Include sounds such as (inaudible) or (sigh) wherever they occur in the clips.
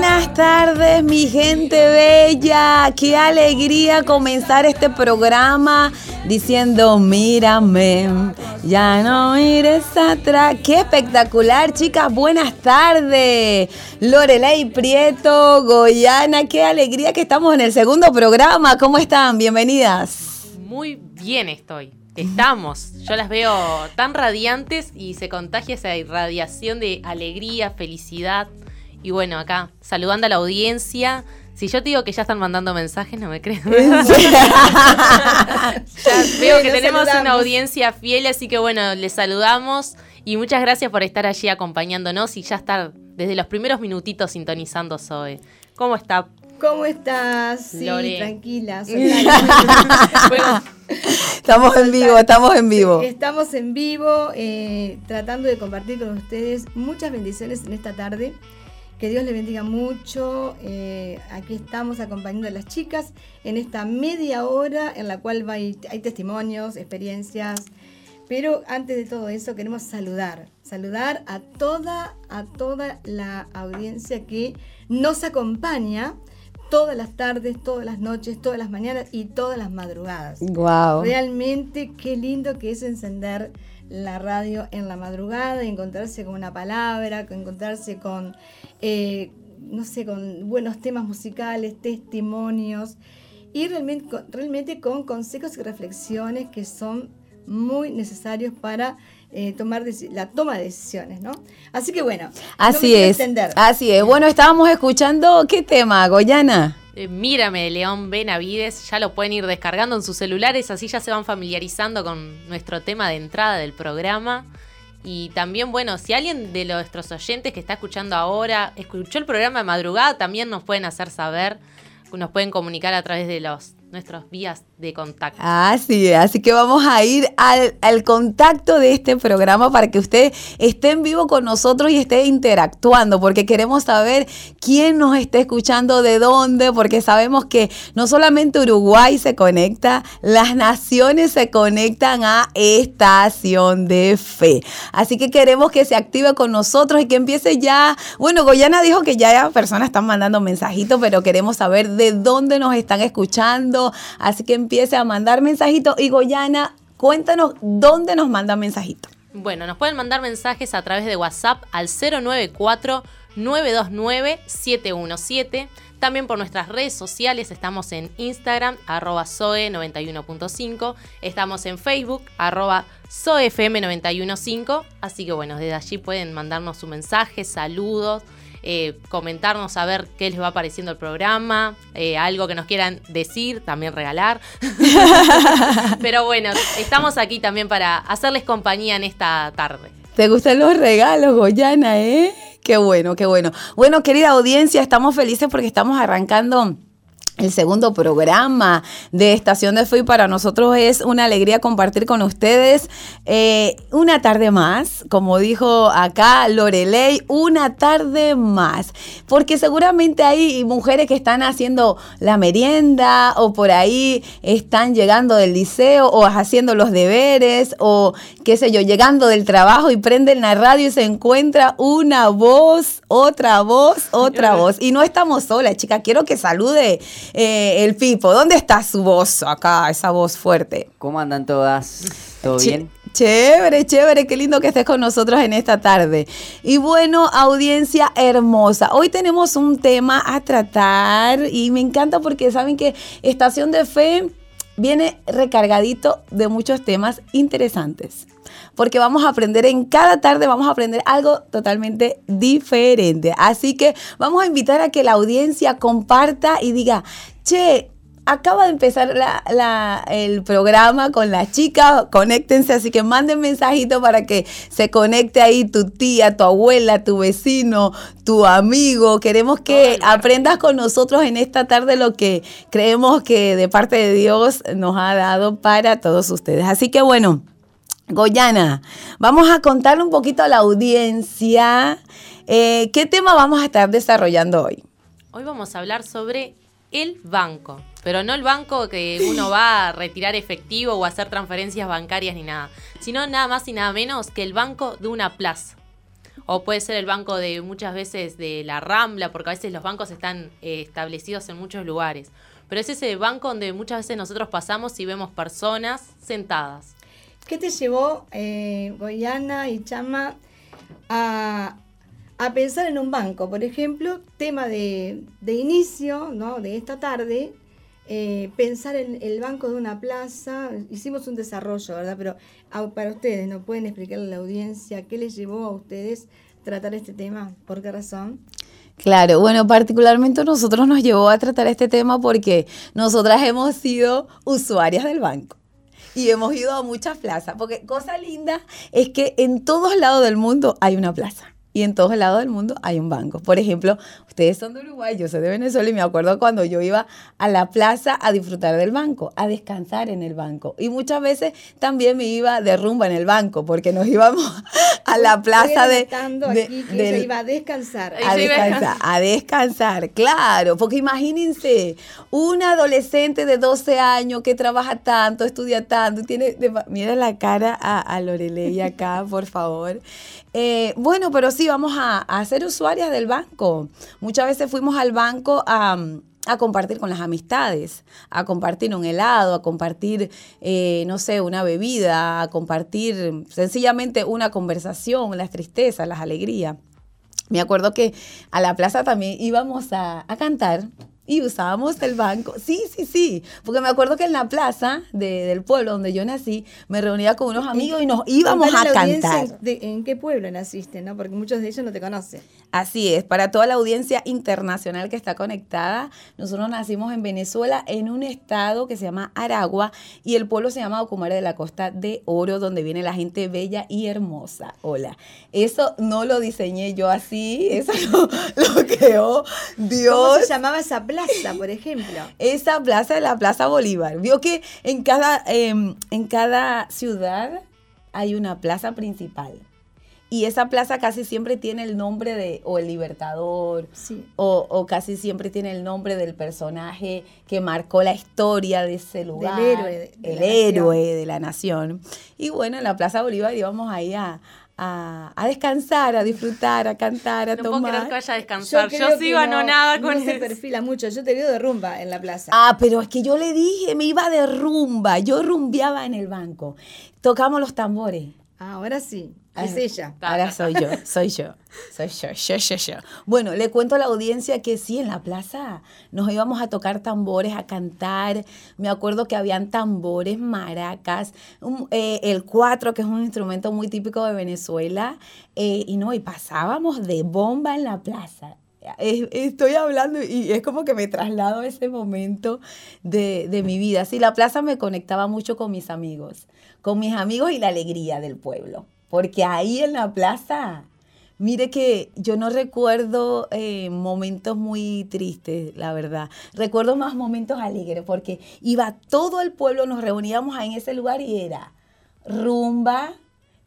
buenas tardes, mi gente bella. Qué alegría comenzar este programa diciendo, mírame, ya no mires atrás. Qué espectacular, chicas. Buenas tardes. Lorelei Prieto, Goyana, qué alegría que estamos en el segundo programa. ¿Cómo están? Bienvenidas. Muy bien estoy. Estamos. Yo las veo tan radiantes y se contagia esa irradiación de alegría, felicidad. Y bueno, acá, saludando a la audiencia. Si yo te digo que ya están mandando mensajes, no me crees. (laughs) ya veo que tenemos una audiencia fiel, así que bueno, les saludamos y muchas gracias por estar allí acompañándonos y ya estar desde los primeros minutitos sintonizando Zoe. ¿Cómo está? ¿Cómo estás? Sí, tranquila. (laughs) estamos en vivo, estamos en vivo. Estamos en vivo, eh, tratando de compartir con ustedes muchas bendiciones en esta tarde. Que Dios les bendiga mucho. Eh, aquí estamos acompañando a las chicas en esta media hora en la cual hay, testimonios, experiencias. Pero antes de todo eso queremos saludar, saludar a toda, a toda la audiencia que nos acompaña todas las tardes, todas las noches, todas las mañanas y todas las madrugadas. Wow. Realmente qué lindo que es encender la radio en la madrugada, encontrarse con una palabra, encontrarse con, eh, no sé, con buenos temas musicales, testimonios y realmente, realmente con consejos y reflexiones que son muy necesarios para eh, tomar la toma de decisiones, ¿no? Así que bueno, así es. Así es. Bueno, estábamos escuchando qué tema, Goyana. Eh, mírame León Benavides, ya lo pueden ir descargando en sus celulares, así ya se van familiarizando con nuestro tema de entrada del programa. Y también, bueno, si alguien de nuestros oyentes que está escuchando ahora escuchó el programa de madrugada, también nos pueden hacer saber, nos pueden comunicar a través de los nuestras vías de contacto. Así es, así que vamos a ir al, al, contacto de este programa para que usted esté en vivo con nosotros y esté interactuando, porque queremos saber quién nos está escuchando, de dónde, porque sabemos que no solamente Uruguay se conecta, las naciones se conectan a Estación de Fe. Así que queremos que se active con nosotros y que empiece ya, bueno, Goyana dijo que ya personas están mandando mensajitos, pero queremos saber de dónde nos están escuchando Así que empiece a mandar mensajitos. Y Goyana, cuéntanos dónde nos manda mensajitos. Bueno, nos pueden mandar mensajes a través de WhatsApp al 094 929 717. También por nuestras redes sociales estamos en Instagram, arroba Zoe91.5. Estamos en Facebook, arroba ZoeFM915. Así que bueno, desde allí pueden mandarnos su mensaje, saludos, eh, comentarnos a ver qué les va pareciendo el programa, eh, algo que nos quieran decir, también regalar. (laughs) Pero bueno, estamos aquí también para hacerles compañía en esta tarde. ¿Te gustan los regalos, Goyana, eh? Qué bueno, qué bueno. Bueno, querida audiencia, estamos felices porque estamos arrancando el segundo programa de Estación de Fe para nosotros es una alegría compartir con ustedes eh, una tarde más, como dijo acá Lorelei, una tarde más, porque seguramente hay mujeres que están haciendo la merienda o por ahí están llegando del liceo o haciendo los deberes o qué sé yo, llegando del trabajo y prenden la radio y se encuentra una voz, otra voz, otra voz. Y no estamos solas, chica, quiero que salude eh, el Pipo. ¿Dónde está su voz acá, esa voz fuerte? ¿Cómo andan todas? ¿Todo bien? Chévere, chévere, qué lindo que estés con nosotros en esta tarde. Y bueno, audiencia hermosa, hoy tenemos un tema a tratar y me encanta porque saben que Estación de Fe viene recargadito de muchos temas interesantes porque vamos a aprender en cada tarde, vamos a aprender algo totalmente diferente. Así que vamos a invitar a que la audiencia comparta y diga, che, acaba de empezar el programa con las chicas, conéctense, así que manden mensajito para que se conecte ahí tu tía, tu abuela, tu vecino, tu amigo. Queremos que aprendas con nosotros en esta tarde lo que creemos que de parte de Dios nos ha dado para todos ustedes. Así que bueno. Goyana, vamos a contarle un poquito a la audiencia eh, qué tema vamos a estar desarrollando hoy. Hoy vamos a hablar sobre el banco, pero no el banco que uno va a retirar efectivo o hacer transferencias bancarias ni nada, sino nada más y nada menos que el banco de una plaza. O puede ser el banco de muchas veces de la Rambla, porque a veces los bancos están eh, establecidos en muchos lugares. Pero es ese banco donde muchas veces nosotros pasamos y vemos personas sentadas. ¿Qué te llevó, eh, Goyana y Chama, a, pensar en un banco? Por ejemplo, tema de, inicio ¿no? de esta tarde, eh, pensar en el banco de una plaza. Hicimos un desarrollo, ¿verdad? Pero para ustedes, ¿no pueden explicarle a la audiencia qué les llevó a ustedes tratar este tema? ¿Por qué razón? Claro, bueno, particularmente nosotros nos llevó a tratar este tema porque nosotras hemos sido usuarias del banco y hemos ido a muchas plazas, porque cosa linda es que en todos lados del mundo hay una plaza y en todos lados del mundo hay un banco. Por ejemplo, ustedes son de Uruguay, yo soy de Venezuela y me acuerdo cuando yo iba a la plaza a disfrutar del banco, a descansar en el banco. Y muchas veces también me iba de rumba en el banco, porque nos íbamos (laughs) a la plaza de... aquí que iba a descansar. A descansar, a descansar, claro, porque imagínense, una adolescente de 12 años que trabaja tanto, estudia tanto, tiene, mira la cara a, a Lorelei acá, por favor. Eh, bueno, pero sí, vamos a, ser usuarias del banco. Muchas veces fuimos al banco a, compartir con las amistades, a compartir un helado, a compartir, eh, no sé, una bebida, a compartir sencillamente una conversación, las tristezas, las alegrías. Me acuerdo que a la plaza también íbamos a, a cantar y usábamos el banco. Sí, sí, sí. Porque me acuerdo que en la plaza del pueblo donde yo nací, me reunía con unos amigos y nos íbamos a cantar. ¿En qué pueblo naciste? no Porque muchos de ellos no te conocen. Así es. Para toda la audiencia internacional que está conectada, nosotros nacimos en Venezuela, en un estado que se llama Aragua, y el pueblo se llama Ocumare de la Costa de Oro, donde viene la gente bella y hermosa. Hola. Eso no lo diseñé yo así, eso (laughs) lo, lo creó Dios. ¿Cómo se llamaba esa plaza? Plaza, por (laughs) ejemplo. Esa plaza es la Plaza Bolívar. Vio que en cada, em, en cada ciudad hay una plaza principal. Y esa plaza casi siempre tiene el nombre de, o el libertador, o, casi siempre tiene el nombre del personaje que marcó la historia de ese lugar. Del héroe. el héroe de la nación. Y bueno, en la Plaza Bolívar íbamos ahí a, a, descansar, a disfrutar, a cantar, a no tomar. No puedo que vaya a descansar. Yo, sigo anonada con no se perfila mucho. Yo te veo de rumba en la plaza. Ah, pero es que yo le dije, me iba de rumba. Yo rumbeaba en el banco. Tocamos los tambores. Ah, ahora sí. Es ella. Ahora soy yo, soy yo, soy yo, yo, yo, yo. Bueno, le cuento a la audiencia que sí, en la plaza nos íbamos a tocar tambores, a cantar. Me acuerdo que habían tambores, maracas, eh, el cuatro, que es un instrumento muy típico de Venezuela. Eh, y no, y pasábamos de bomba en la plaza. Estoy hablando y es como que me traslado a ese momento de, de mi vida. Sí, la plaza me conectaba mucho con mis amigos, con mis amigos y la alegría del pueblo. Porque ahí en la plaza, mire que yo no recuerdo eh, momentos muy tristes, la verdad. Recuerdo más momentos alegres, porque iba todo el pueblo, nos reuníamos ahí en ese lugar y era rumba,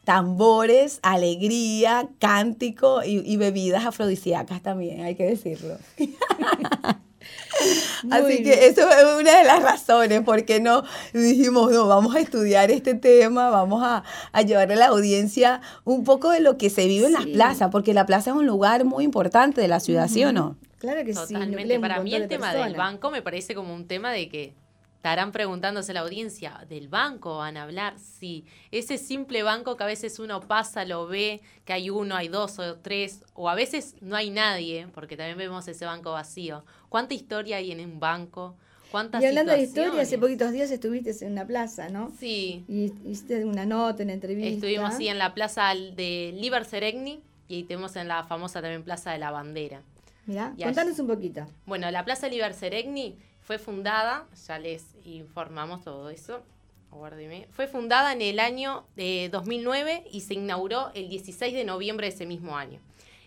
tambores, alegría, cántico y, y bebidas afrodisíacas también, hay que decirlo. (laughs) Así que eso es una de las razones por qué no dijimos, no, vamos a estudiar este tema, vamos a, a llevarle a la audiencia un poco de lo que se vive en las plazas, porque la plaza es un lugar muy importante de la ciudad, ¿sí o no? Claro que sí. Totalmente. Para mí el tema del banco me parece como un tema de que estarán preguntándose la audiencia, ¿del banco van a hablar? Sí, ese simple banco que a veces uno pasa, lo ve, que hay uno, hay dos o tres, o a veces no hay nadie, porque también vemos ese banco vacío. ¿Cuánta historia hay en un banco? ¿Cuántas y hablando de historia, hace poquitos días estuviste en una plaza, ¿no? Sí. Y hiciste una nota, una entrevista. Estuvimos, sí, en la plaza de Liber Seregni y tenemos en la famosa también Plaza de la Bandera. Mira, contanos un poquito. Bueno, la Plaza Liber Seregni fue fundada, ya les informamos todo eso, Guárdeme. Fue fundada en el año de 2009 y se inauguró el 16 de noviembre de ese mismo año.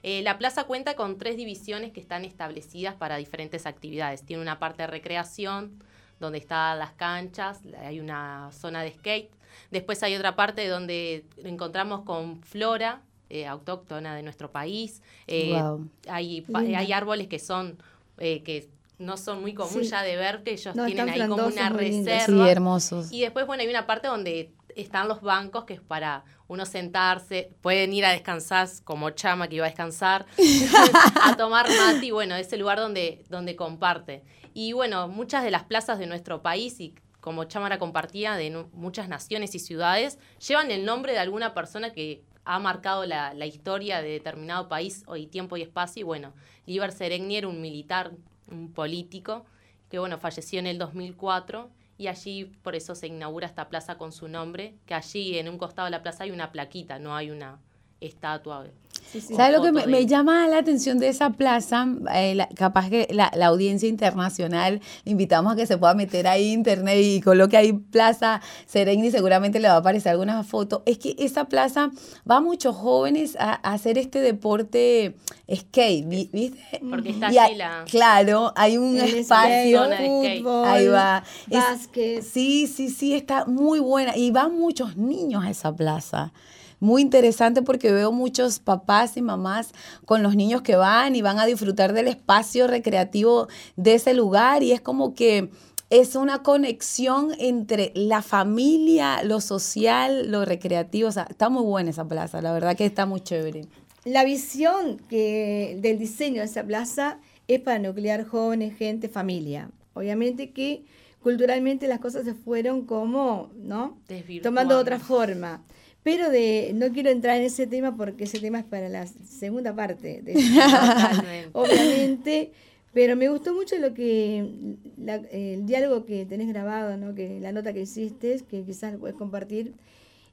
Eh, la plaza cuenta con tres divisiones que están establecidas para diferentes actividades. Tiene una parte de recreación, donde están las canchas, hay una zona de skate. Después hay otra parte donde encontramos con flora eh, autóctona de nuestro país. Eh, hay, hay, árboles que son que no son muy común Sí. ya de ver que ellos No, tienen ahí como una reserva. Sí, hermosos. Y después, bueno, hay una parte donde están los bancos que es para uno sentarse, pueden ir a descansar como Chama que iba a descansar, (laughs) a tomar mate y bueno, es el lugar donde, donde comparte. Y bueno, muchas de las plazas de nuestro país y como Chámara compartía de muchas naciones y ciudades, llevan el nombre de alguna persona que ha marcado la, la historia de determinado país o y tiempo y espacio. Y bueno, Liber Seregni era un militar, un político, que bueno, falleció en el 2004 y allí por eso se inaugura esta plaza con su nombre, que allí en un costado de la plaza hay una plaquita, no hay una estatua. Sí, sí. ¿Sabes lo que me, me llama la atención de esa plaza? Eh, la- capaz que la, la audiencia internacional, le invitamos a que se pueda meter ahí internet y coloque ahí Plaza Sereni, seguramente le va a aparecer alguna foto. Es que esa plaza va a muchos jóvenes a, a hacer este deporte skate, vi- ¿viste? Porque está Y la... Claro, hay un El espacio. Zona de skate. fútbol, Ahí va. Es- básquet. Sí, sí, sí, está muy buena. Y van muchos niños a esa plaza. Muy interesante porque veo muchos papás y mamás con los niños que van y van a disfrutar del espacio recreativo de ese lugar y es como que es una conexión entre la familia, lo social, lo recreativo. O sea, está muy buena esa plaza, la verdad que está muy chévere. La visión que, del diseño de esa plaza es para nuclear jóvenes, gente, familia. Obviamente que culturalmente las cosas se fueron como, ¿no? Tomando otra forma. Pero de, no quiero entrar en ese tema porque ese tema es para la segunda parte. De (laughs) obviamente. Pero me gustó mucho lo que la- el diálogo que tenés grabado, ¿no? que la nota que hiciste, que quizás lo puedes compartir,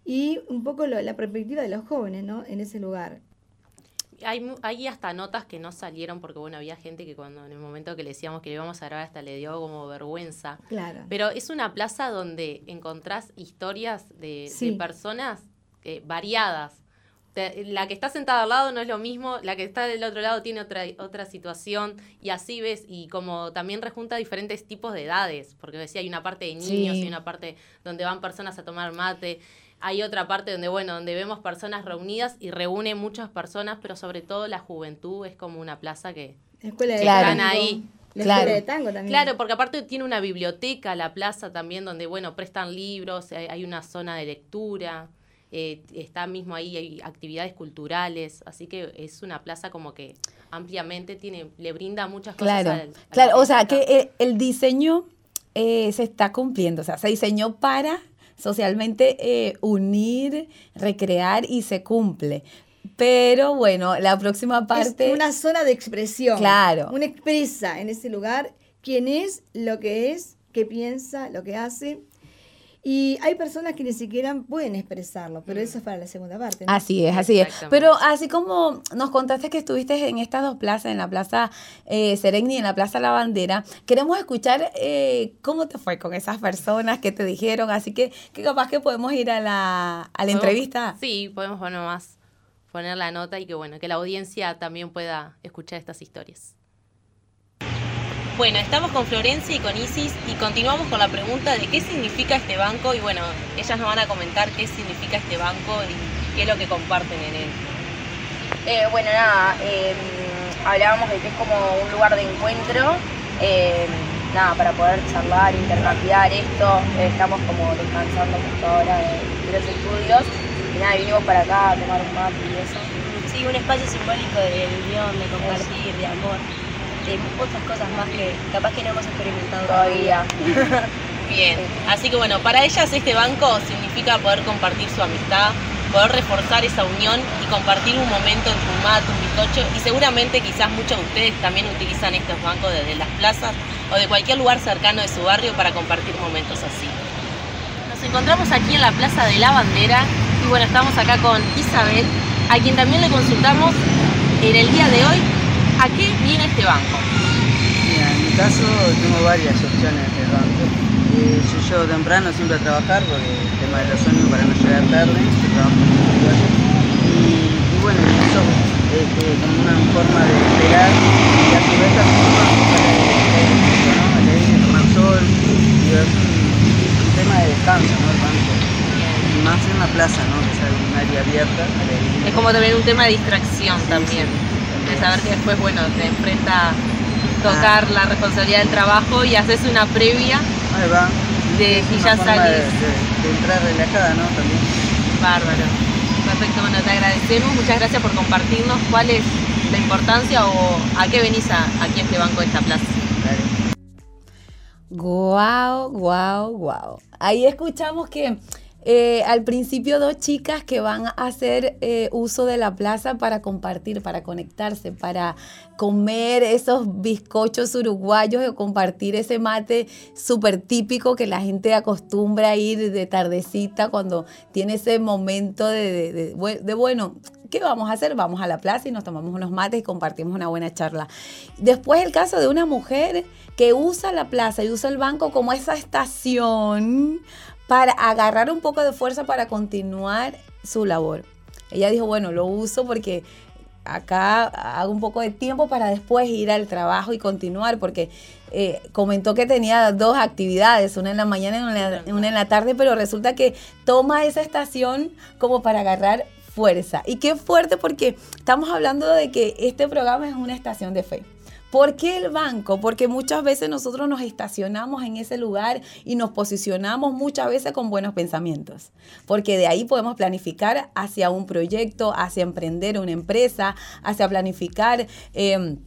y un poco lo- la perspectiva de los jóvenes ¿no? en ese lugar. Hay, hay hasta notas que no salieron porque, bueno, había gente que cuando en el momento que le decíamos que le íbamos a grabar hasta le dio como vergüenza. Claro. Pero es una plaza donde encontrás historias de, personas eh, variadas. Te- La que está sentada al lado no es lo mismo, la que está del otro lado tiene otra, otra situación y así ves, y como también rejunta diferentes tipos de edades, porque decía, hay una parte de niños Sí. y una parte donde van personas a tomar mate, hay otra parte donde, bueno, donde vemos personas reunidas y reúne muchas personas, pero sobre todo la juventud es como una plaza que... Escuela de Claro. Están ahí. La Claro. escuela de tango también. Claro, porque aparte tiene una biblioteca, la plaza también, donde, bueno, prestan libros, hay, hay una zona de lectura, eh, está mismo ahí, hay actividades culturales, así que es una plaza como que ampliamente tiene, le brinda muchas cosas Claro, al- al claro, o sea que el, el diseño eh, se está cumpliendo, o sea, se diseñó para socialmente eh, unir, recrear y se cumple. Pero bueno, la próxima es parte... una zona de expresión. Claro. Una expresa en ese lugar quién es, lo que es, qué piensa, lo que hace. Y hay personas que ni siquiera pueden expresarlo, pero eso es para la segunda parte. ¿no? Así es, así es. Pero así como nos contaste que estuviste en estas dos plazas, en la Plaza eh, Sereni y en la Plaza La Bandera, queremos escuchar eh, cómo te fue con esas personas que te dijeron, así que, que capaz que podemos ir a la, a la entrevista. Sí, podemos poner más, poner la nota y que, bueno, que la audiencia también pueda escuchar estas historias. Bueno, estamos con Florencia y con Isis y continuamos con la pregunta de qué significa este banco y bueno, ellas nos van a comentar qué significa este banco y qué es lo que comparten en él. Eh, bueno, nada, eh, hablábamos de que es como un lugar de encuentro, eh, nada, para poder charlar, intercambiar esto. Estamos como descansando justo ahora de, de los estudios y nada, vinimos para acá a tomar un mate y eso. Sí, un espacio simbólico de unión, de compartir, de amor, de otras cosas más que capaz que no hemos experimentado Todavía. Bien, así que bueno, para ellas este banco significa poder compartir su amistad, poder reforzar esa unión y compartir un momento en tu mate, un bizcocho y seguramente quizás muchos de ustedes también utilizan estos bancos desde las plazas o de cualquier lugar cercano de su barrio para compartir momentos así. Nos encontramos aquí en la Plaza de la Bandera y bueno, estamos acá con Isabel, a quien también le consultamos en el día de hoy a qué viene este banco. Mira, en mi caso tengo varias opciones de banco. Eh, yo llego temprano siempre a trabajar porque el tema de los sueños para no llegar tarde, yo trabajo en el. Y, y bueno, eso es eh, como una forma de esperar y a su vez también una forma para ¿no? leer, tomar sol, y es un, un tema de descanso, ¿no? El banco. Y más en una plaza, ¿no? Que es un área abierta. aire. Es como también un tema de distracción también. sí, de saber que después, bueno, te enfrenta tocar la responsabilidad del trabajo y haces una previa Ahí va. de una ya forma salís. De, de- de entrar relajada, ¿no? También. Bárbaro. Perfecto, bueno, te agradecemos. Muchas gracias por compartirnos cuál es la importancia o a qué venís a- aquí a este banco de esta plaza. Guau, guau, guau. Ahí escuchamos que eh, al principio dos chicas que van a hacer eh, uso de la plaza para compartir, para conectarse, para comer esos bizcochos uruguayos o compartir ese mate súper típico que la gente acostumbra a ir de tardecita cuando tiene ese momento de, de- de- bue- de, bueno, ¿qué vamos a hacer? Vamos a la plaza y nos tomamos unos mates y compartimos una buena charla. Después el caso de una mujer que usa la plaza y usa el banco como esa estación para agarrar un poco de fuerza para continuar su labor. Ella dijo, bueno, lo uso porque acá hago un poco de tiempo para después ir al trabajo y continuar, porque eh, comentó que tenía dos actividades, una en la mañana y una en la, una en la tarde, pero resulta que toma esa estación como para agarrar fuerza. Y qué fuerte porque estamos hablando de que este programa es una estación de fe. ¿Por qué el banco? Porque muchas veces nosotros nos estacionamos en ese lugar y nos posicionamos muchas veces con buenos pensamientos. Porque de ahí podemos planificar hacia un proyecto, hacia emprender una empresa, hacia planificar... eh,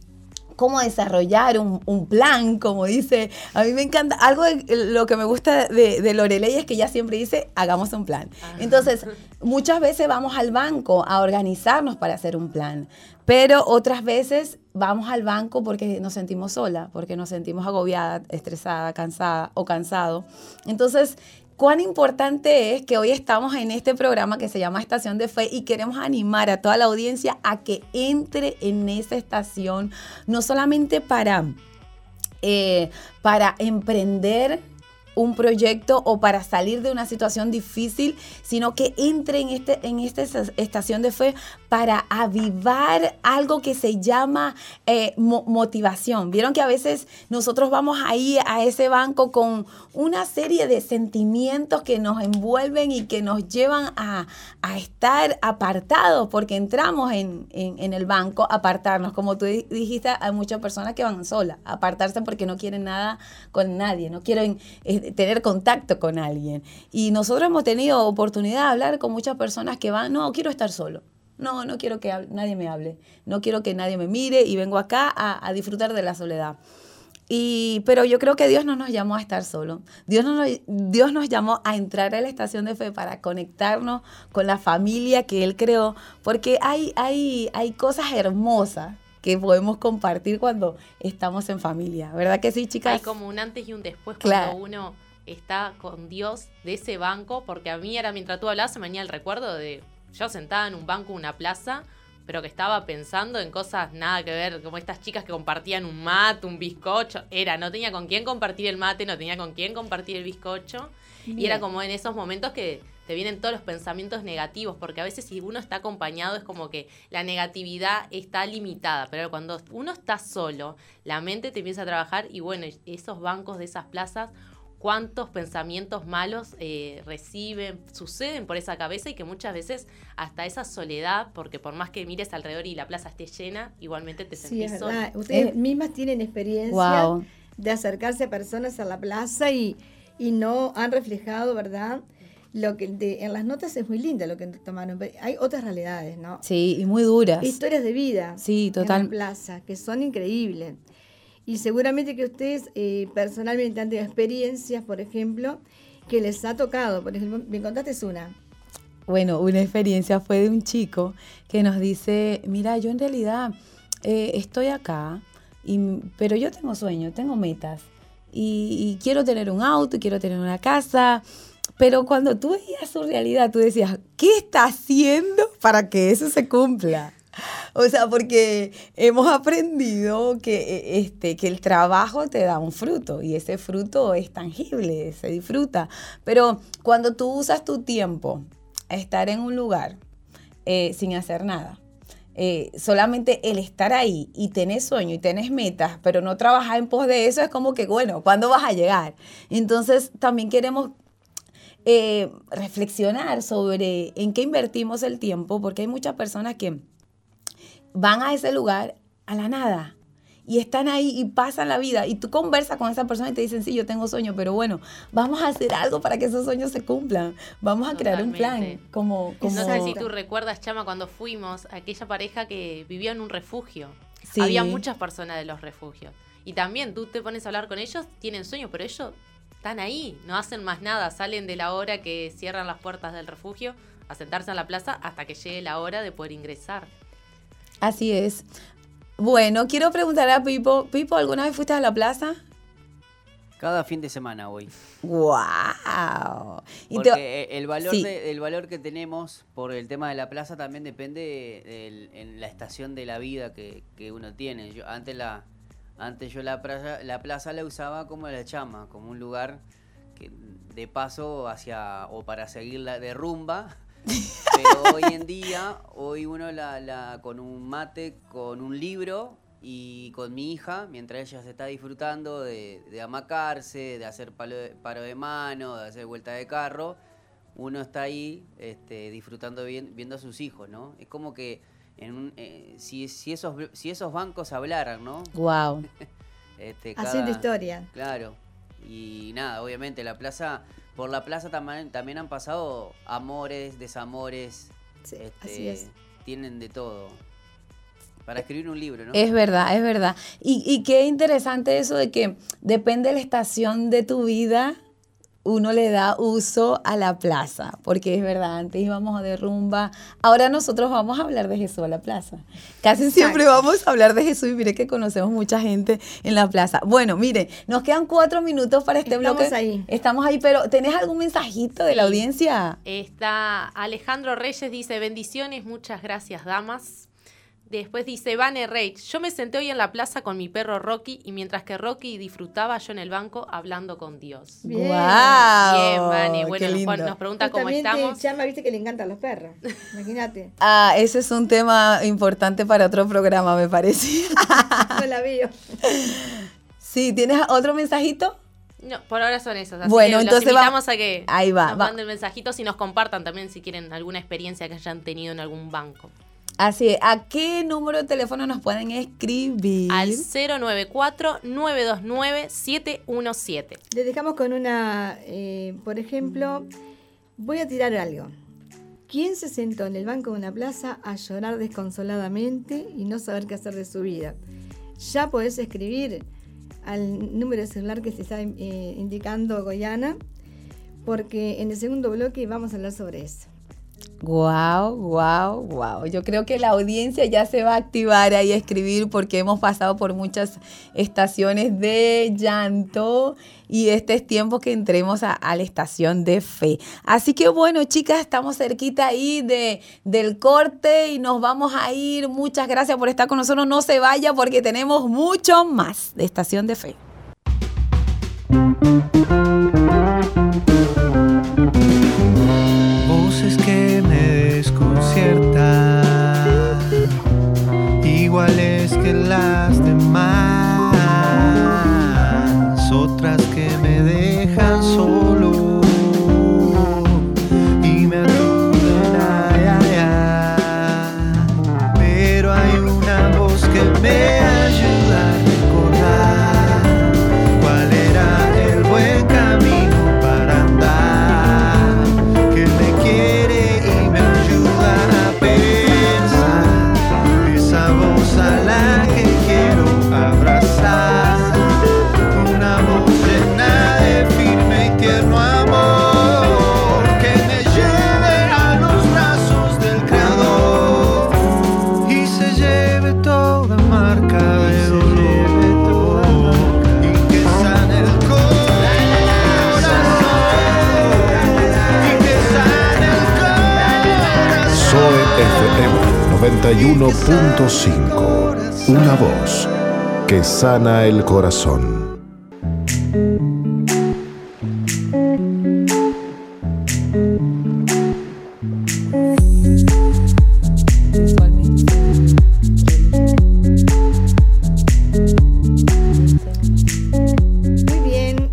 cómo desarrollar un, un plan, como dice. A mí me encanta, algo de lo que me gusta de, de Lorelei es que ella siempre dice, hagamos un plan. Entonces, muchas veces vamos al banco a organizarnos para hacer un plan, pero otras veces vamos al banco porque nos sentimos sola, porque nos sentimos agobiada, estresada, cansada o cansado. Entonces, cuán importante es que hoy estamos en este programa que se llama Estación de Fe y queremos animar a toda la audiencia a que entre en esa estación, no solamente para, eh, para emprender un proyecto o para salir de una situación difícil, sino que entre en, este, en esta es- estación de fe para avivar algo que se llama eh, mo- motivación. Vieron que a veces nosotros vamos ahí a ese banco con una serie de sentimientos que nos envuelven y que nos llevan a, a estar apartados, porque entramos en, en- el banco apartarnos. Como tú di- dijiste, hay muchas personas que van solas, apartarse porque no quieren nada con nadie, no quieren eh, tener contacto con alguien. Y nosotros hemos tenido oportunidad de hablar con muchas personas que van, no, quiero estar solo. No, no quiero que nadie me hable. No quiero que nadie me mire y vengo acá a, a disfrutar de la soledad. Y, pero yo creo que Dios no nos llamó a estar solo. Dios no nos, Dios nos llamó a entrar a la estación de fe para conectarnos con la familia que Él creó, porque hay, hay, hay cosas hermosas que podemos compartir cuando estamos en familia. ¿Verdad que sí, chicas? Hay como un antes y un después Claro. cuando uno está con Dios de ese banco, porque a mí era mientras tú hablabas, se me venía el recuerdo de yo sentada en un banco, en una plaza, pero que estaba pensando en cosas nada que ver, como estas chicas que compartían un mate, un bizcocho. Era, no tenía con quién compartir el mate, no tenía con quién compartir el bizcocho. Y era como en esos momentos que te vienen todos los pensamientos negativos, porque a veces si uno está acompañado es como que la negatividad está limitada, pero cuando uno está solo, la mente te empieza a trabajar y bueno, esos bancos de esas plazas, cuántos pensamientos malos eh, reciben, suceden por esa cabeza y que muchas veces hasta esa soledad, porque por más que mires alrededor y la plaza esté llena, igualmente te Sí, sentís es solo. verdad. Ustedes Eh, mismas tienen experiencia Wow. de acercarse a personas a la plaza y, y no han reflejado, ¿verdad? Lo que de- en las notas es muy linda lo que tomaron. pero Hay otras realidades, ¿no? Sí, y muy duras. Historias de vida Sí, en total. la plaza que son increíbles. Y seguramente que ustedes eh, personalmente han tenido experiencias, por ejemplo, que les ha tocado. Por ejemplo, me contaste una. Bueno, una experiencia fue de un chico que nos dice, mira, yo en realidad eh, estoy acá, y, pero yo tengo sueños, tengo metas, y, y quiero tener un auto, quiero tener una casa, pero cuando tú veías su realidad, tú decías, ¿qué está haciendo para que eso se cumpla? O sea, porque hemos aprendido que, eh, este, que el trabajo te da un fruto y ese fruto es tangible, se disfruta. Pero cuando tú usas tu tiempo a estar en un lugar eh, sin hacer nada, eh, solamente el estar ahí y tener sueño y tenés metas, pero no trabajar en pos de eso, es como que, bueno, ¿cuándo vas a llegar? Entonces, también queremos eh, reflexionar sobre en qué invertimos el tiempo, porque hay muchas personas que van a ese lugar a la nada y están ahí y pasan la vida y tú conversas con esa persona y te dicen, sí, yo tengo sueño, pero bueno, vamos a hacer algo para que esos sueños se cumplan. Vamos a crear un plan. Como, como... No sé si tú recuerdas, Chama, cuando fuimos, aquella pareja que vivía en un refugio. Sí. Había muchas personas de los refugios. Y también tú te pones a hablar con ellos, tienen sueño, pero ellos están ahí, no hacen más nada, salen de la hora que cierran las puertas del refugio a sentarse en la plaza hasta que llegue la hora de poder ingresar. Así es. Bueno, quiero preguntar a Pipo. Pipo, ¿alguna vez fuiste a la plaza? Cada fin de semana voy. ¡Wow! Porque eh, el valor, sí. de- el valor que tenemos por el tema de la plaza también depende en la estación de la vida que, que uno tiene. Yo, antes la antes yo la plaza, la plaza la usaba como la chama, como un lugar que, de paso hacia o para seguir la de rumba. (laughs) Pero hoy en día, hoy uno la, la con un mate, con un libro y con mi hija, mientras ella se está disfrutando de, de amacarse, de hacer palo de- paro de mano, de hacer vuelta de carro, uno está ahí este, disfrutando bien, viendo a sus hijos, ¿no? Es como que en un, eh, si, si, esos, si esos bancos hablaran, ¿no? ¡Wow! (laughs) Este, Haciendo historia. Claro. Y nada, obviamente la plaza, por la plaza también, también han pasado amores, desamores. Sí, este, así es. Tienen de todo. Para escribir un libro, ¿no? Es verdad, es verdad. Y, y qué interesante eso de que depende de la estación de tu vida, uno le da uso a la plaza, porque es verdad, antes íbamos de rumba, ahora nosotros vamos a hablar de Jesús a la plaza. Casi siempre vamos a hablar de Jesús y mire que conocemos mucha gente en la plaza. Bueno, mire, nos quedan cuatro minutos para este Estamos bloque. ahí. Estamos ahí, pero ¿tenés algún mensajito de la audiencia? Está Alejandro Reyes, dice, bendiciones, muchas gracias, damas. Después dice Vane Reich, yo me senté hoy en la plaza con mi perro Rocky y mientras que Rocky disfrutaba yo en el banco hablando con Dios. Bien. ¡Guau! Bien, Vane. Bueno, nos, lindo. pon- nos pregunta cómo estamos. Chama, viste que le encantan los perros. Imagínate. (laughs) Ah, ese es un tema importante para otro programa, me parece. No la veo. (laughs) sí, ¿tienes otro mensajito? No, por ahora son esos. Así Bueno, que entonces los va- invitamos a que Ahí va, nos va. manden mensajitos y nos compartan también si quieren alguna experiencia que hayan tenido en algún banco. Así es. ¿A qué número de teléfono nos pueden escribir? Al 094-929-717. Le dejamos con una, eh, por ejemplo, voy a tirar algo. ¿Quién se sentó en el banco de una plaza a llorar desconsoladamente y no saber qué hacer de su vida? Ya podés escribir al número de celular que se está eh, indicando Goyana, porque en el segundo bloque vamos a hablar sobre eso. Wow, wow, wow. Yo creo que la audiencia ya se va a activar ahí a escribir porque hemos pasado por muchas estaciones de llanto y este es tiempo que entremos a, la estación de fe. Así que bueno, chicas, estamos cerquita ahí de, del corte y nos vamos a ir. Muchas gracias por estar con nosotros. No se vaya porque tenemos mucho más de estación de fe. 91.5. Una voz que sana el corazón. Muy bien.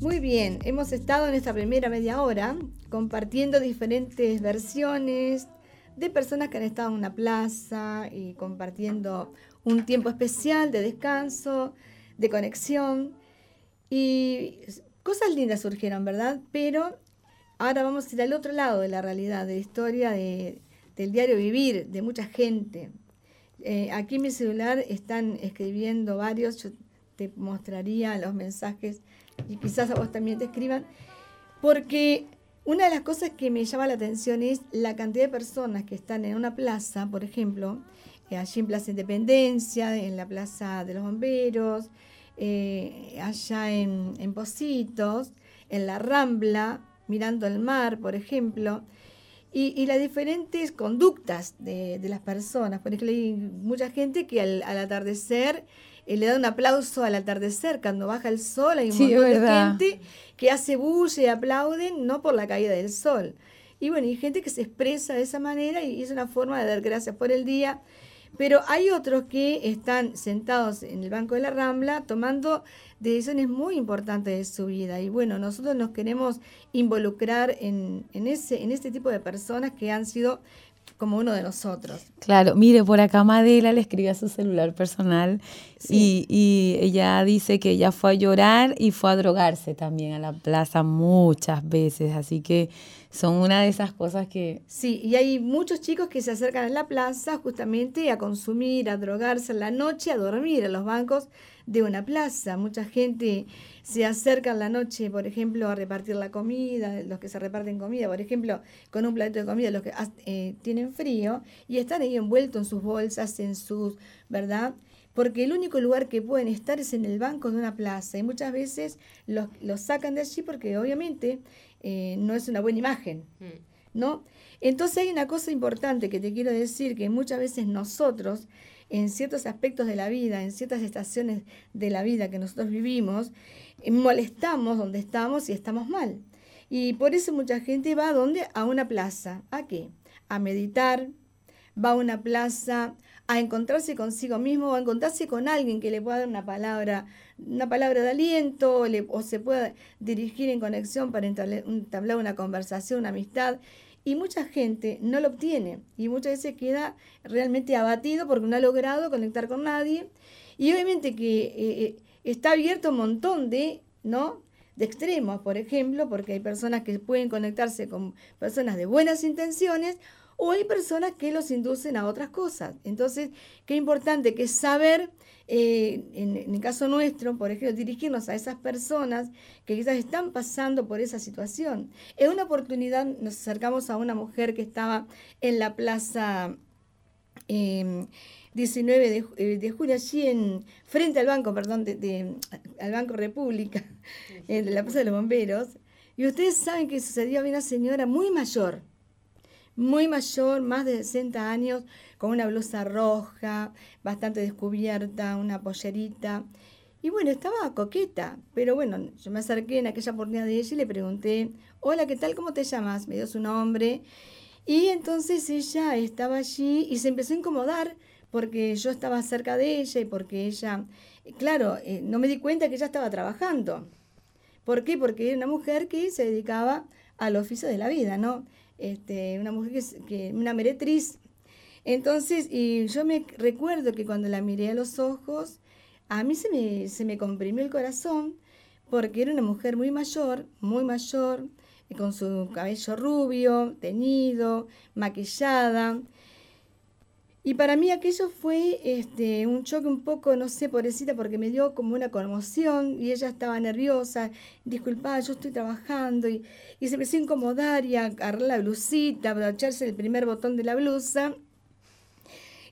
Muy bien, hemos estado en esta primera media hora compartiendo diferentes versiones, de personas que han estado en una plaza y compartiendo un tiempo especial de descanso, de conexión. Y cosas lindas surgieron, ¿verdad? Pero ahora vamos a ir al otro lado de la realidad, de la historia de, del diario vivir de mucha gente. Eh, aquí en mi celular están escribiendo varios, yo te mostraría los mensajes y quizás a vos también te escriban, porque una de las cosas que me llama la atención es la cantidad de personas que están en una plaza, por ejemplo, eh, allí en Plaza Independencia, en la Plaza de los Bomberos, eh, allá en, en Positos, en la Rambla, mirando el mar, por ejemplo, y, las diferentes conductas de, las personas. Por ejemplo, hay mucha gente que al, atardecer eh, le da un aplauso al atardecer, cuando baja el sol, hay un montón de gente que hace bulla y aplauden, no por la caída del sol. Y bueno, hay gente que se expresa de esa manera y es una forma de dar gracias por el día. Pero hay otros que están sentados en el banco de la Rambla tomando decisiones muy importantes de su vida. Y bueno, nosotros nos queremos involucrar en, en, ese, en este tipo de personas que han sido como uno de nosotros. Claro, mire, por acá Madela le escribió a su celular personal y, y, ella dice que ella fue a llorar y fue a drogarse también a la plaza muchas veces, así que son una de esas cosas que... Sí, y hay muchos chicos que se acercan a la plaza justamente a consumir, a drogarse en la noche, a dormir en los bancos de una plaza. Mucha gente se acerca en la noche, por ejemplo, a repartir la comida, los que se reparten comida, por ejemplo, con un plato de comida, los que eh, tienen frío y están ahí envueltos en sus bolsas, en sus, ¿verdad? Porque el único lugar que pueden estar es en el banco de una plaza y muchas veces los, los sacan de allí porque obviamente eh, no es una buena imagen, mm. ¿no? Entonces hay una cosa importante que te quiero decir, que muchas veces nosotros en ciertos aspectos de la vida, en ciertas estaciones de la vida que nosotros vivimos, eh, molestamos donde estamos y estamos mal. Y por eso mucha gente va a donde? A una plaza. ¿A qué? A meditar, va a una plaza a encontrarse consigo mismo o a encontrarse con alguien que le pueda dar una palabra, una palabra de aliento o, se pueda dirigir en conexión para entablar una conversación, una amistad y mucha gente no lo obtiene y muchas veces queda realmente abatido porque no ha logrado conectar con nadie y obviamente que eh, eh, está abierto un montón de, ¿no? de extremos, por ejemplo, porque hay personas que pueden conectarse con personas de buenas intenciones o hay personas que los inducen a otras cosas. Entonces, qué importante que es saber eh, en, el caso nuestro, por ejemplo, dirigirnos a esas personas que quizás están pasando por esa situación. En una oportunidad nos acercamos a una mujer que estaba en la plaza 19 em, eh, de, julio, allí en, frente al banco, perdón, de, al Banco República, de la plaza de los bomberos. Y ustedes saben que sucedió a una señora muy mayor, muy mayor, más de 60 años, con una blusa roja, bastante descubierta, una pollerita. Y bueno, estaba coqueta, pero bueno, yo me acerqué en aquella oportunidad de ella y le pregunté, hola, ¿qué tal? ¿Cómo te llamas? Me dio su nombre. Y entonces ella estaba allí y se empezó a incomodar porque yo estaba cerca de ella y porque ella, claro, eh, no me di cuenta que ella estaba trabajando. ¿Por qué? Porque era una mujer que se dedicaba al oficio de la vida, ¿no? Este, una mujer que, que una meretriz entonces, y yo me recuerdo que cuando la miré a los ojos, a mí se me, se me comprimió el corazón porque era una mujer muy mayor, muy mayor, con su cabello rubio, teñido, maquillada. Y para mí aquello fue este, un choque un poco, no sé, pobrecita, porque me dio como una conmoción y ella estaba nerviosa. Disculpa, yo estoy trabajando y, se empezó a incomodar y a agarrar la blusita, a echarse el primer botón de la blusa.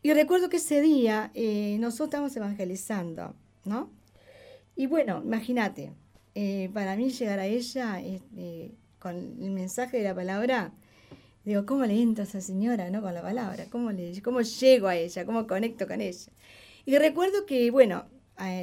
Y recuerdo que ese día eh, nosotros estábamos evangelizando, ¿no? Y bueno, imagínate, eh, para mí llegar a ella este, con el mensaje de la palabra, digo, ¿cómo le entra a esa señora, no? Con la palabra, ¿cómo, le, cómo llego a ella, cómo conecto con ella? Y recuerdo que, bueno,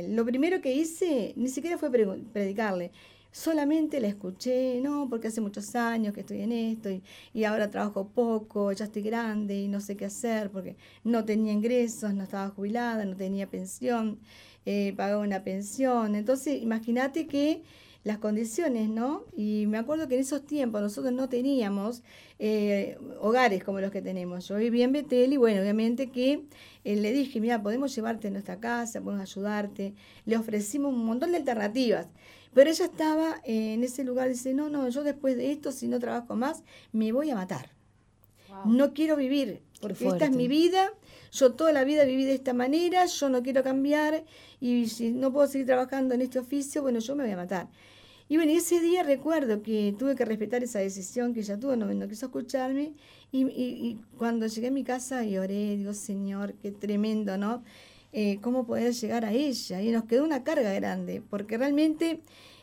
lo primero que hice ni siquiera fue predicarle, solamente la escuché, no, porque hace muchos años que estoy en esto y, ahora trabajo poco, ya estoy grande y no sé qué hacer porque no tenía ingresos, no estaba jubilada, no tenía pensión, eh, pagaba una pensión. Entonces, imagínate que las condiciones, ¿no? Y me acuerdo que en esos tiempos nosotros no teníamos eh, hogares como los que tenemos. Yo vivía en Betel y bueno, obviamente que eh, le dije, mira, podemos llevarte a nuestra casa, podemos ayudarte. Le ofrecimos un montón de alternativas. Pero ella estaba en ese lugar, dice, no, no, yo después de esto, si no trabajo más, me voy a matar. No quiero vivir, porque esta es mi vida, yo toda la vida viví de esta manera, yo no quiero cambiar y si no puedo seguir trabajando en este oficio, bueno, yo me voy a matar. Y bueno, ese día recuerdo que tuve que respetar esa decisión que ella tuvo, no, quiso escucharme. Y, cuando llegué a mi casa lloré, digo, Señor, qué tremendo, ¿no? Eh, ¿Cómo poder llegar a ella? Y nos quedó una carga grande, porque realmente,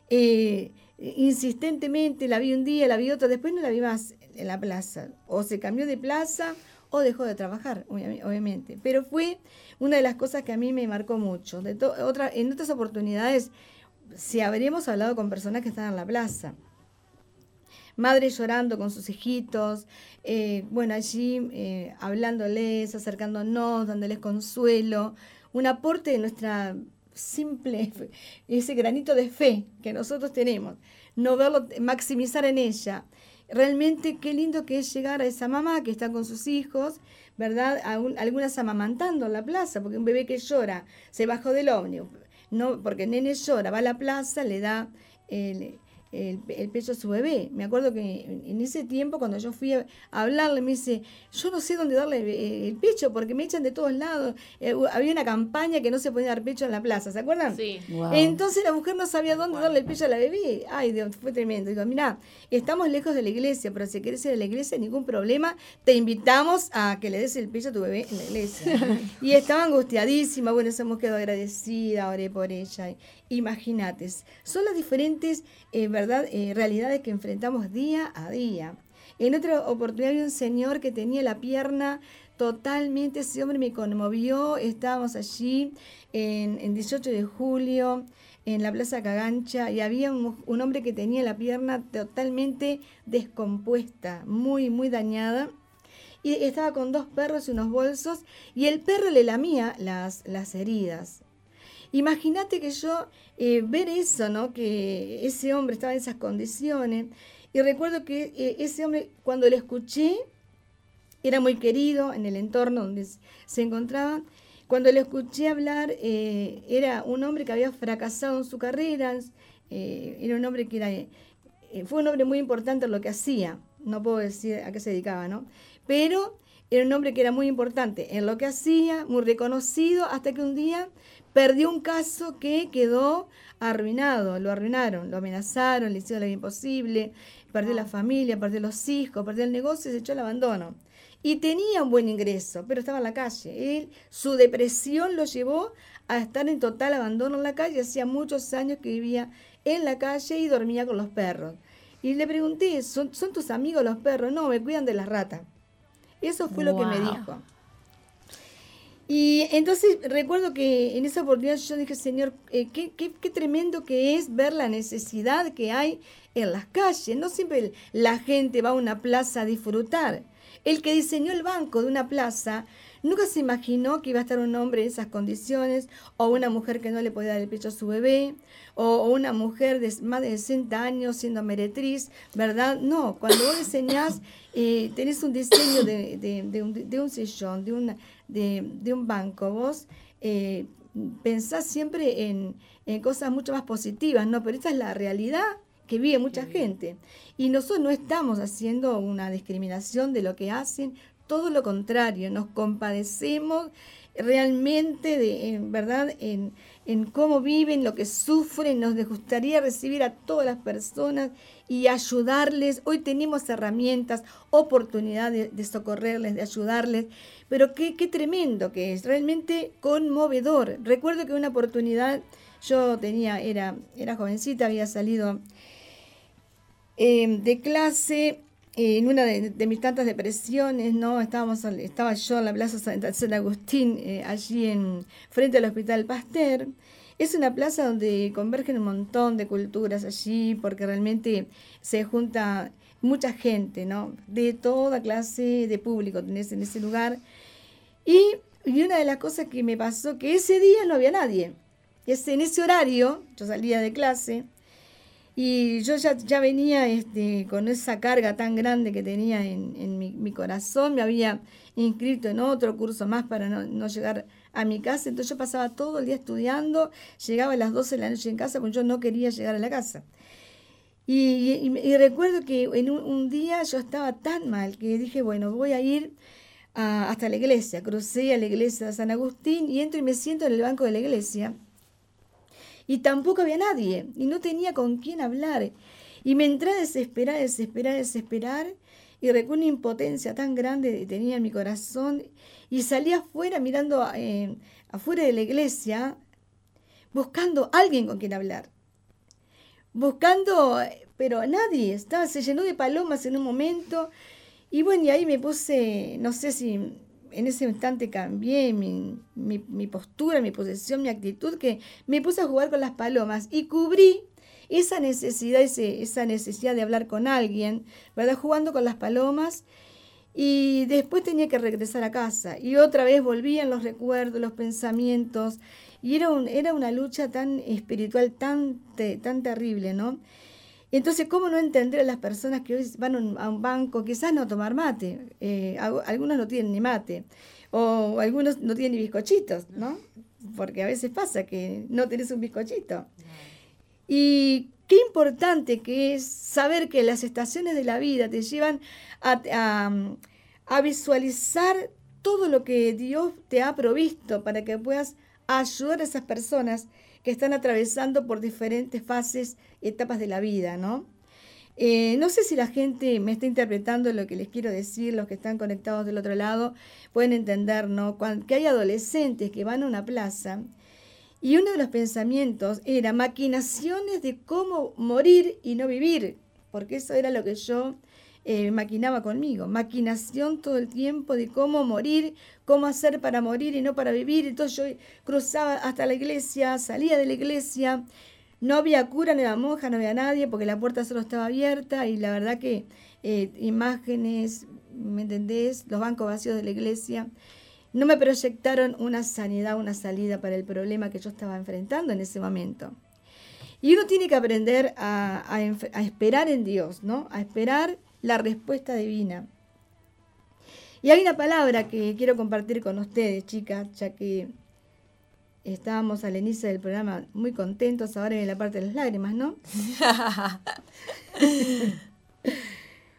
eh, insistentemente, la vi un día, la vi otro, después no la vi más en la plaza. O se cambió de plaza o dejó de trabajar, obviamente. Pero fue una de las cosas que a mí me marcó mucho. En otras oportunidades si habríamos hablado con personas que están en la plaza. Madres llorando con sus hijitos, eh, bueno, allí eh, hablándoles, acercándonos, dándoles consuelo, un aporte de nuestra simple, ese granito de fe que nosotros tenemos, no verlo, maximizar en ella. Realmente qué lindo que es llegar a esa mamá que está con sus hijos, ¿verdad? algunas amamantando en la plaza, porque un bebé que llora se bajó del ómnibus, no, porque el nene llora, va a la plaza, le da el, pecho a su bebé. Me acuerdo que en, ese tiempo, cuando yo fui a, hablarle, me dice, yo no sé dónde darle el, pecho porque me echan de todos lados. Eh, había una campaña que no se podía dar pecho en la plaza, ¿se acuerdan? Sí. Entonces la mujer no sabía dónde darle el pecho a la bebé. Ay, Dios, fue tremendo. Digo, mira, estamos lejos de la iglesia, pero si quieres ir a la iglesia, ningún problema, te invitamos a que le des el pecho a tu bebé en la iglesia. (laughs) y estaba angustiadísima, bueno, se hemos quedado agradecida, oré por ella. Imagínate, son las diferentes eh, ¿verdad? Eh, realidades que enfrentamos día a día. En otra oportunidad había un señor que tenía la pierna totalmente, ese hombre me conmovió, estábamos allí en, en 18 de julio en la Plaza Cagancha y había un, un, hombre que tenía la pierna totalmente descompuesta, muy, muy dañada. Y estaba con dos perros y unos bolsos y el perro le lamía las, las heridas. Imagínate que yo eh, ver eso, ¿no? Que ese hombre estaba en esas condiciones. Y recuerdo que eh, ese hombre, cuando lo escuché, era muy querido en el entorno donde se encontraba. Cuando le escuché hablar, eh, era un hombre que había fracasado en su carrera, era un hombre que era, fue un hombre muy importante en lo que hacía, no puedo decir a qué se dedicaba, ¿no? Pero era un hombre que era muy importante en lo que hacía, muy reconocido, hasta que un día perdió un caso que quedó arruinado, lo arruinaron, lo amenazaron, le hicieron la vida imposible, perdió la familia, perdió los hijos, perdió el negocio y se echó al abandono. Y tenía un buen ingreso, pero estaba en la calle. Él, su depresión lo llevó a estar en total abandono en la calle. Hacía muchos años que vivía en la calle y dormía con los perros. Y le pregunté, ¿son, ¿son tus amigos los perros? No, me cuidan de las ratas. Eso fue lo que me dijo. Y entonces recuerdo que en esa oportunidad yo dije, Señor, eh, qué, qué, qué, tremendo que es ver la necesidad que hay en las calles. No siempre la gente va a una plaza a disfrutar. El que diseñó el banco de una plaza nunca se imaginó que iba a estar un hombre en esas condiciones, o una mujer que no le podía dar el pecho a su bebé, o, una mujer de más de 60 años siendo meretriz, ¿verdad? No, cuando vos diseñás, (coughs) eh, tenés un diseño de, de, un, de un sillón, de una de, un banco, vos eh, pensás siempre en, cosas mucho más positivas, ¿no? Pero esta es la realidad que vive mucha gente. Y nosotros no estamos haciendo una discriminación de lo que hacen, todo lo contrario, nos compadecemos realmente de, en verdad, en, en cómo viven, lo que sufren, nos gustaría recibir a todas las personas y ayudarles. Hoy tenemos herramientas, oportunidades de, socorrerles, de ayudarles, pero qué, qué tremendo que es, realmente conmovedor. Recuerdo que una oportunidad, yo tenía, era, era jovencita, había salido eh, de clase en una de, mis tantas depresiones, ¿no? Estábamos, estaba yo en la Plaza San, Agustín, eh, allí en frente al Hospital Pasteur. Es una plaza donde convergen un montón de culturas allí, porque realmente se junta mucha gente, ¿no? De toda clase de público tenés en ese lugar. Y, y una de las cosas que me pasó, que ese día no había nadie. Es en ese horario, yo salía de clase, Y yo ya, ya venía este, con esa carga tan grande que tenía en, en mi, corazón, me había inscrito en otro curso más para no, no llegar a mi casa, entonces yo pasaba todo el día estudiando, llegaba a las 12 de la noche en casa porque yo no quería llegar a la casa. Y, y- recuerdo que en un, día yo estaba tan mal que dije, bueno, voy a ir hasta la iglesia. Crucé a la iglesia de San Agustín y entro y me siento en el banco de la iglesia. Y tampoco había nadie y no tenía con quién hablar. Y me entré a desesperar, desesperar, desesperar. Y recuerdo una impotencia tan grande que tenía en mi corazón. Y salí afuera mirando eh, afuera de la iglesia buscando a alguien con quien hablar buscando, pero nadie, estaba, se llenó de palomas en un momento. Y bueno, y ahí me puse, no sé si en ese instante cambié mi, mi, mi postura, mi posición, mi actitud, que me puse a jugar con las palomas y cubrí esa necesidad, ese, esa necesidad de hablar con alguien, ¿verdad? Jugando con las palomas. Y después tenía que regresar a casa. Y otra vez volvían los recuerdos, los pensamientos. Y era, un, era una lucha tan espiritual, tan, te- tan terrible, ¿no? Entonces, ¿cómo no entender a las personas que hoy van a un, banco, quizás no a tomar mate? eh, algu- algunos no tienen ni mate, o algunos no tienen ni bizcochitos, ¿no? Porque a veces pasa que no tenés un bizcochito. Y qué importante que es saber que las estaciones de la vida te llevan a visualizar todo lo que Dios te ha provisto para que puedas ayudar a esas personas que están atravesando por diferentes fases, etapas de la vida, ¿no? Eh, no sé si la gente me está interpretando lo que les quiero decir, los que están conectados del otro lado pueden entender, ¿no? Que hay adolescentes que van a una plaza y uno de los pensamientos era maquinaciones de cómo morir y no vivir, porque eso era lo que yo eh, maquinaba conmigo, maquinación todo el tiempo de cómo morir, cómo hacer para morir y no para vivir. Entonces yo cruzaba hasta la iglesia, salía de la iglesia, no había cura, no había monja, no había nadie, porque la puerta solo estaba abierta y la verdad que eh, imágenes, ¿me entendés? Los bancos vacíos de la iglesia no me proyectaron una sanidad, una salida para el problema que yo estaba enfrentando en ese momento. Y uno tiene que aprender a, esperar en Dios, ¿no? A esperar la respuesta divina. Y hay una palabra que quiero compartir con ustedes, chicas, ya que estábamos al inicio del programa muy contentos, ahora en la parte de las lágrimas, ¿no? (laughs)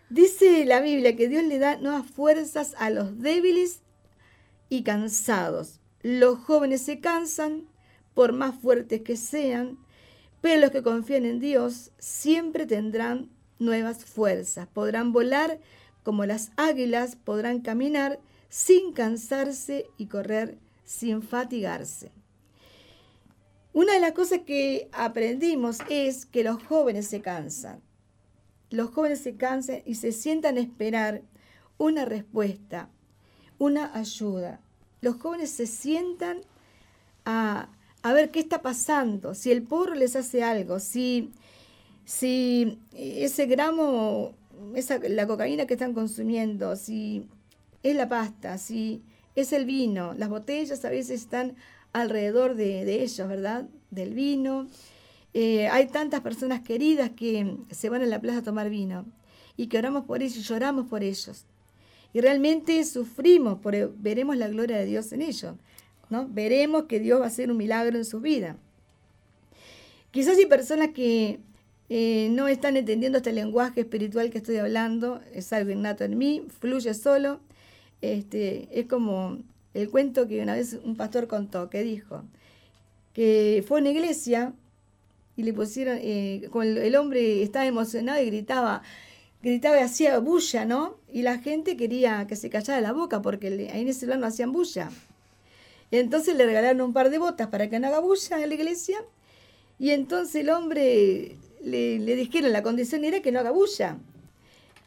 Dice la Biblia que Dios le da nuevas fuerzas a los débiles y cansados. Los jóvenes se cansan por más fuertes que sean, pero los que confían en Dios siempre tendrán nuevas fuerzas. Podrán volar como las águilas, podrán caminar sin cansarse y correr sin fatigarse. Una de las cosas que aprendimos es que los jóvenes se cansan. Los jóvenes se cansan y se sientan a esperar una respuesta, una ayuda. Los jóvenes se sientan a, a ver qué está pasando, si el porro les hace algo, si, si ese gramo, esa, la cocaína que están consumiendo, si es la pasta, si es el vino, las botellas a veces están alrededor de, de ellos, ¿verdad? Del vino. Eh, hay tantas personas queridas que se van a la plaza a tomar vino y que oramos por ellos lloramos por ellos. Y realmente sufrimos, porque veremos la gloria de Dios en ellos. ¿no? Veremos que Dios va a hacer un milagro en su vida. Quizás hay personas que eh, no están entendiendo este lenguaje espiritual que estoy hablando, es algo innato en mí, fluye solo. Este, es como el cuento que una vez un pastor contó, que dijo que fue a una iglesia y le pusieron, eh, el, hombre estaba emocionado y gritaba, gritaba y hacía bulla, ¿no? Y la gente quería que se callara la boca porque ahí en ese lugar no hacían bulla. Y entonces le regalaron un par de botas para que no haga bulla en la iglesia. Y entonces el hombre le, le dijeron, la condición era que no haga bulla.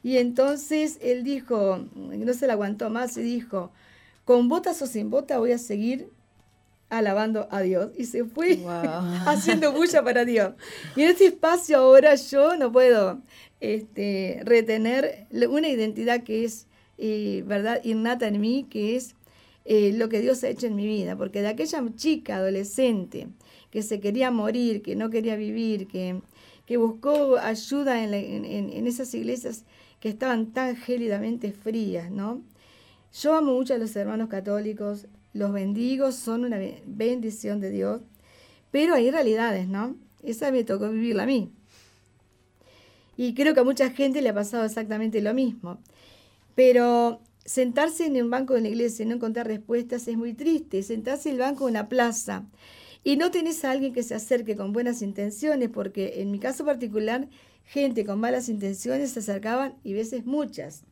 Y entonces él dijo, no se la aguantó más y dijo, con botas o sin botas voy a seguir alabando a Dios. Y se fue (laughs) haciendo bulla para Dios. Y en ese espacio ahora yo no puedo este, retener una identidad que es, eh, ¿verdad?, innata en mí, que es eh, lo que Dios ha hecho en mi vida. Porque de aquella chica adolescente que se quería morir, que no quería vivir, que, que buscó ayuda en, la- en- esas iglesias que estaban tan gélidamente frías, ¿no? Yo amo mucho a los hermanos católicos, los bendigo, son una be- bendición de Dios, pero hay realidades, ¿no? Esa me tocó vivirla a mí. Y creo que a mucha gente le ha pasado exactamente lo mismo. Pero sentarse en un banco de una iglesia y no encontrar respuestas es muy triste. Sentarse en el banco de una plaza y no tenés a alguien que se acerque con buenas intenciones, porque en mi caso particular, gente con malas intenciones se acercaban y veces muchas.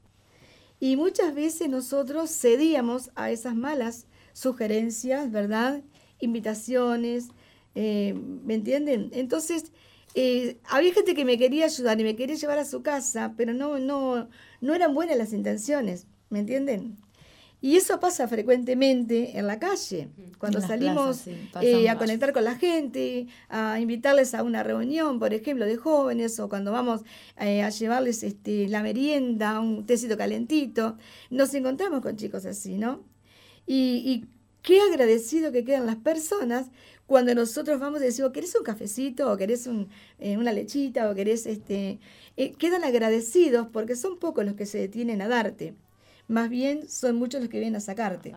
Y muchas veces nosotros cedíamos a esas malas sugerencias, ¿verdad? Invitaciones, eh, ¿me entienden? Entonces, eh, había gente que me quería ayudar y me quería llevar a su casa, pero no, no, no eran buenas las intenciones, ¿me entienden? Y eso pasa frecuentemente en la calle, cuando salimos plazas, sí, pasa eh, a conectar con la gente, a invitarles a una reunión, por ejemplo, de jóvenes, o cuando vamos eh, a llevarles este, la merienda, un tecito calentito, nos encontramos con chicos así, ¿no? Y, y qué agradecido que quedan las personas cuando nosotros vamos y decimos, ¿querés un cafecito? ¿O querés un, eh, una lechita? ¿O querés este...? eh, quedan agradecidos porque son pocos los que se detienen a darte. Más bien son muchos los que vienen a sacarte.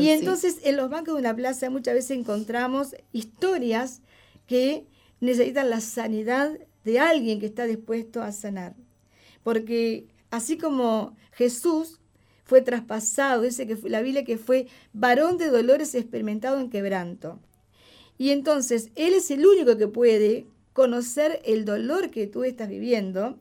Y sí. entonces en los bancos de una plaza muchas veces encontramos historias que necesitan la sanidad de alguien que está dispuesto a sanar. Porque así como Jesús fue traspasado, dice que fue- la Biblia que fue varón de dolores experimentado en quebranto. Y entonces Él es el único que puede conocer el dolor que tú estás viviendo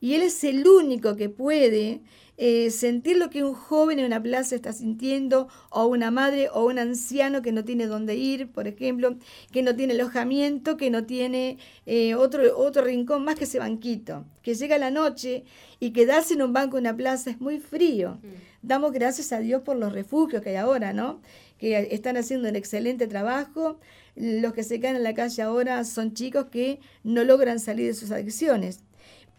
y Él es el único que puede eh, sentir lo que un joven en una plaza está sintiendo o una madre o un anciano que no tiene dónde ir, por ejemplo, que no tiene alojamiento, que no tiene eh, otro, otro rincón más que ese banquito, que llega la noche y quedarse en un banco en una plaza es muy frío. Damos gracias a Dios por los refugios que hay ahora, ¿no? Que están haciendo un excelente trabajo. Los que se quedan en la calle ahora son chicos que no logran salir de sus adicciones.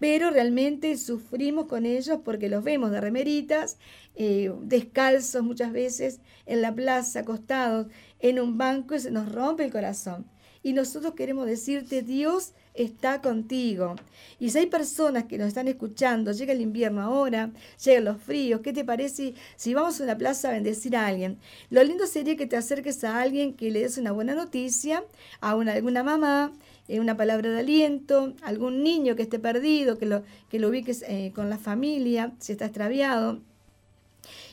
Pero realmente sufrimos con ellos porque los vemos de remeritas, eh, descalzos muchas veces, en la plaza, acostados, en un banco y se nos rompe el corazón. Y nosotros queremos decirte, Dios está contigo. Y si hay personas que nos están escuchando, llega el invierno ahora, llegan los fríos, ¿qué te parece si vamos a una plaza a bendecir a alguien? Lo lindo sería que te acerques a alguien que le des una buena noticia, a una, alguna mamá, eh, una palabra de aliento, algún niño que esté perdido, que lo, que lo ubiques eh, con la familia, si está extraviado.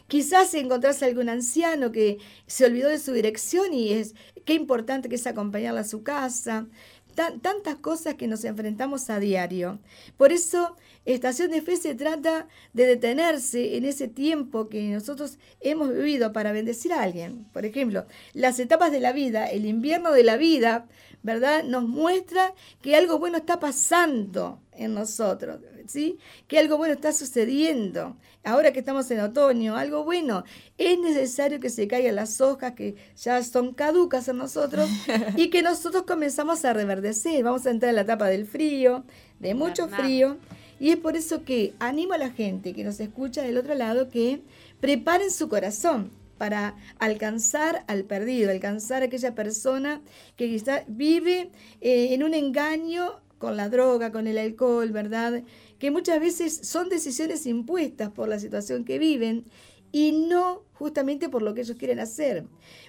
Quizás encontrarse algún anciano que se olvidó de su dirección y es qué importante que es acompañarla a su casa. Tan- tantas cosas que nos enfrentamos a diario. Por eso, Estación de Fe se trata de detenerse en ese tiempo que nosotros hemos vivido para bendecir a alguien. Por ejemplo, las etapas de la vida, el invierno de la vida, ¿verdad? Nos muestra que algo bueno está pasando en nosotros, ¿sí? Que algo bueno está sucediendo. Ahora que estamos en otoño, algo bueno. Es necesario que se caigan las hojas que ya son caducas en nosotros y que nosotros comenzamos a reverdecer. Vamos a entrar en la etapa del frío, de mucho frío. Y es por eso que animo a la gente que nos escucha del otro lado que preparen su corazón para alcanzar al perdido, alcanzar a aquella persona que quizá vive eh, en un engaño con la droga, con el alcohol, ¿verdad? Que muchas veces son decisiones impuestas por la situación que viven y no justamente por lo que ellos quieren hacer.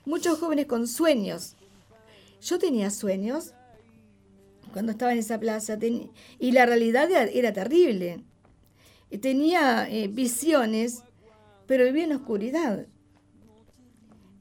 Muchos jóvenes con sueños. Yo tenía sueños cuando estaba en esa plaza y la realidad era, terrible. Tenía eh, visiones, pero vivía en oscuridad.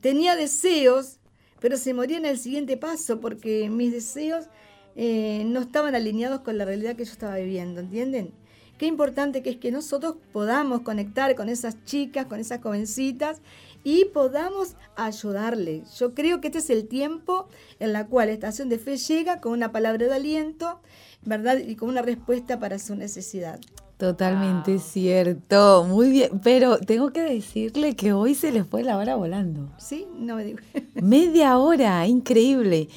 Tenía deseos, pero se moría en el siguiente paso porque mis deseos eh, no estaban alineados con la realidad que yo estaba viviendo, ¿entienden? Qué importante que es que nosotros podamos conectar con esas chicas, con esas jovencitas y podamos ayudarle. Yo creo que este es el tiempo en la cual Estación de Fe llega con una palabra de aliento, ¿verdad? Y con una respuesta para su necesidad. Totalmente Wow. cierto, muy bien, pero tengo que decirle que hoy se les fue la hora volando. ¿Sí? No me digo. (laughs) Media hora, increíble.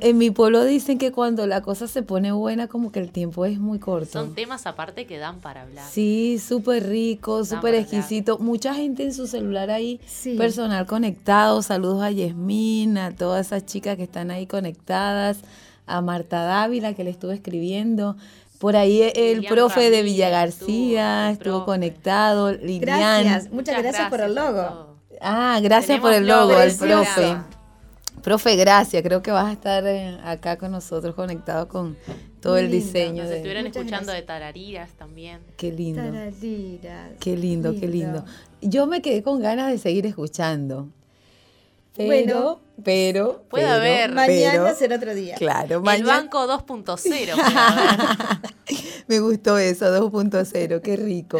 En mi pueblo dicen que cuando la cosa se pone buena, como que el tiempo es muy corto. Son temas aparte que dan para hablar. Sí, súper rico, súper exquisito. Mucha gente en su celular ahí, Sí. personal conectado. Saludos a Yesmina, a todas esas chicas que están ahí conectadas, a Marta Dávila que le estuve escribiendo. Por ahí el Lilian profe de Villa García estuvo, conectado. Lilian. Gracias, muchas gracias por el logo. Ah, gracias Tenemos por el logo, al profe. Profe, gracias. Creo que vas a estar eh, acá con nosotros conectado con todo el diseño. Nos de- estuvieron Muchas escuchando gracias. de tarariras también. Qué lindo. Tarariras. Qué lindo, qué lindo. Yo me quedé con ganas de seguir escuchando. Pero, Bueno, pero, puede pero, haber. Mañana pero, será otro día. Claro, El mañana. banco 2.0. puede haber. (laughs) Me gustó eso, 2.0, qué rico.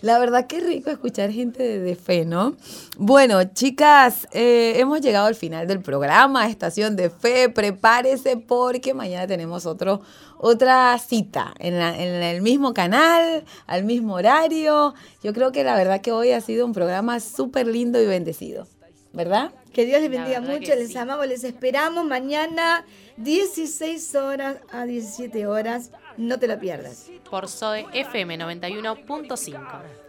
La verdad, qué rico escuchar gente de, de fe, ¿no? Bueno, chicas, eh, hemos llegado al final del programa, Estación de Fe. Prepárese porque mañana tenemos otro, otra cita en, la- en el mismo canal, al mismo horario. Yo creo que la verdad que hoy ha sido un programa súper lindo y bendecido, ¿verdad? Que Dios les bendiga mucho, les sí. amamos, les esperamos mañana 16 horas a 17 horas. No te lo pierdas. Por SOE FM 91.5.